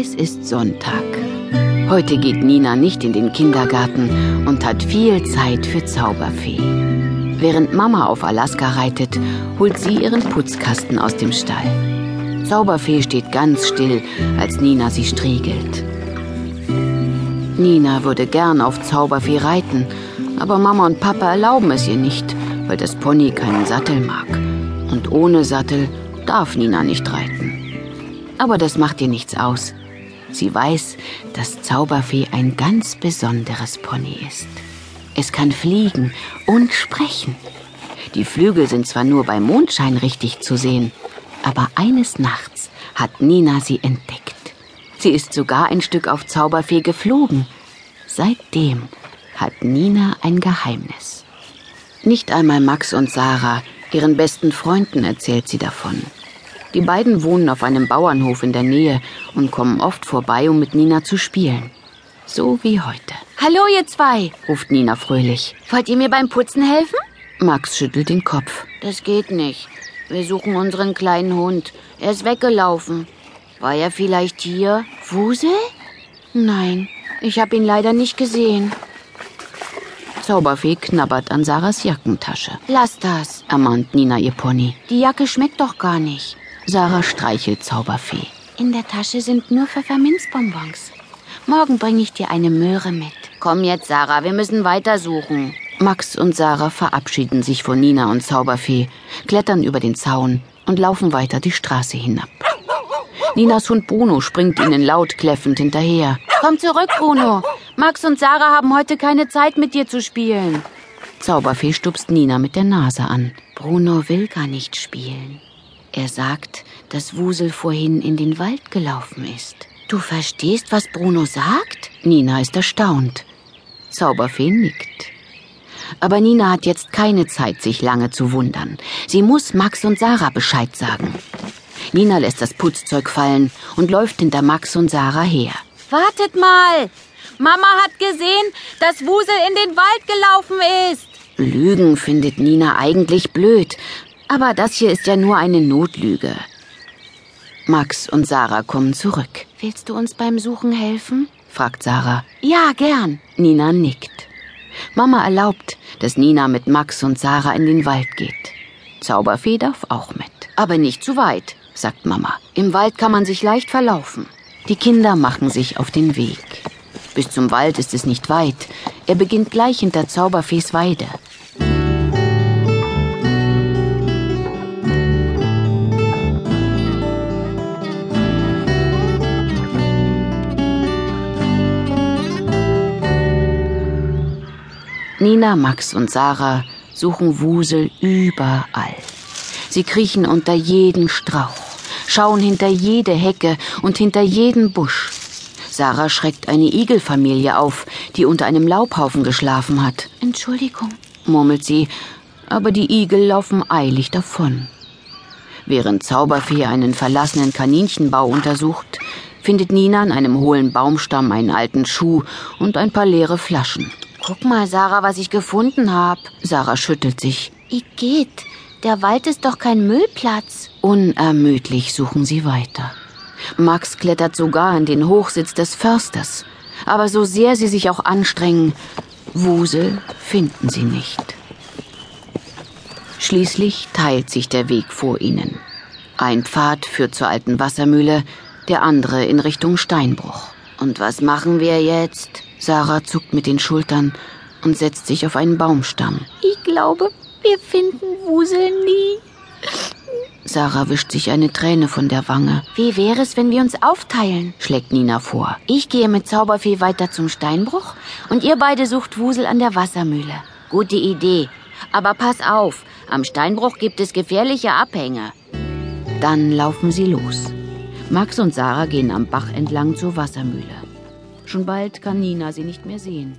Es ist Sonntag. Heute geht Nina nicht in den Kindergarten und hat viel Zeit für Zauberfee. Während Mama auf Alaska reitet, holt sie ihren Putzkasten aus dem Stall. Zauberfee steht ganz still, als Nina sie striegelt. Nina würde gern auf Zauberfee reiten, aber Mama und Papa erlauben es ihr nicht, weil das Pony keinen Sattel mag. Und ohne Sattel darf Nina nicht reiten. Aber das macht ihr nichts aus. Sie weiß, dass Zauberfee ein ganz besonderes Pony ist. Es kann fliegen und sprechen. Die Flügel sind zwar nur bei Mondschein richtig zu sehen, aber eines Nachts hat Nina sie entdeckt. Sie ist sogar ein Stück auf Zauberfee geflogen. Seitdem hat Nina ein Geheimnis. Nicht einmal Max und Sarah, ihren besten Freunden, erzählt sie davon. Die beiden wohnen auf einem Bauernhof in der Nähe und kommen oft vorbei, um mit Nina zu spielen. So wie heute. Hallo, ihr zwei, ruft Nina fröhlich. Wollt ihr mir beim Putzen helfen? Max schüttelt den Kopf. Das geht nicht. Wir suchen unseren kleinen Hund. Er ist weggelaufen. War er vielleicht hier? Wusel? Nein, ich habe ihn leider nicht gesehen. Zauberfee knabbert an Sarahs Jackentasche. Lass das, ermahnt Nina ihr Pony. Die Jacke schmeckt doch gar nicht. Sarah streichelt Zauberfee. In der Tasche sind nur Pfefferminzbonbons. Morgen bringe ich dir eine Möhre mit. Komm jetzt, Sarah, wir müssen weitersuchen. Max und Sarah verabschieden sich von Nina und Zauberfee, klettern über den Zaun und laufen weiter die Straße hinab. Ninas Hund Bruno springt ihnen laut kläffend hinterher. Komm zurück, Bruno. Max und Sarah haben heute keine Zeit mit dir zu spielen. Zauberfee stupst Nina mit der Nase an. Bruno will gar nicht spielen. Er sagt, dass Wusel vorhin in den Wald gelaufen ist. Du verstehst, was Bruno sagt? Nina ist erstaunt. Zauberfee nickt. Aber Nina hat jetzt keine Zeit, sich lange zu wundern. Sie muss Max und Sarah Bescheid sagen. Nina lässt das Putzzeug fallen und läuft hinter Max und Sarah her. Wartet mal! Mama hat gesehen, dass Wusel in den Wald gelaufen ist. Lügen findet Nina eigentlich blöd, aber das hier ist ja nur eine Notlüge. Max und Sarah kommen zurück. Willst du uns beim Suchen helfen? fragt Sarah. Ja, gern. Nina nickt. Mama erlaubt, dass Nina mit Max und Sarah in den Wald geht. Zauberfee darf auch mit. Aber nicht zu weit, sagt Mama. Im Wald kann man sich leicht verlaufen. Die Kinder machen sich auf den Weg. Bis zum Wald ist es nicht weit. Er beginnt gleich hinter Zauberfees Weide. Nina, Max und Sarah suchen Wusel überall. Sie kriechen unter jeden Strauch, schauen hinter jede Hecke und hinter jeden Busch. Sarah schreckt eine Igelfamilie auf, die unter einem Laubhaufen geschlafen hat. Entschuldigung, murmelt sie, aber die Igel laufen eilig davon. Während Zauberfee einen verlassenen Kaninchenbau untersucht, findet Nina an einem hohlen Baumstamm einen alten Schuh und ein paar leere Flaschen. Guck mal, Sarah, was ich gefunden habe. Sarah schüttelt sich. Igitt, der Wald ist doch kein Müllplatz. Unermüdlich suchen sie weiter. Max klettert sogar in den Hochsitz des Försters. Aber so sehr sie sich auch anstrengen, Wusel finden sie nicht. Schließlich teilt sich der Weg vor ihnen. Ein Pfad führt zur alten Wassermühle, der andere in Richtung Steinbruch. Und was machen wir jetzt? Sarah zuckt mit den Schultern und setzt sich auf einen Baumstamm. Ich glaube, wir finden Wusel nie. Sarah wischt sich eine Träne von der Wange. Wie wäre es, wenn wir uns aufteilen? schlägt Nina vor. Ich gehe mit Zauberfee weiter zum Steinbruch und ihr beide sucht Wusel an der Wassermühle. Gute Idee. Aber pass auf, am Steinbruch gibt es gefährliche Abhänge. Dann laufen sie los. Max und Sarah gehen am Bach entlang zur Wassermühle. Schon bald kann Nina sie nicht mehr sehen.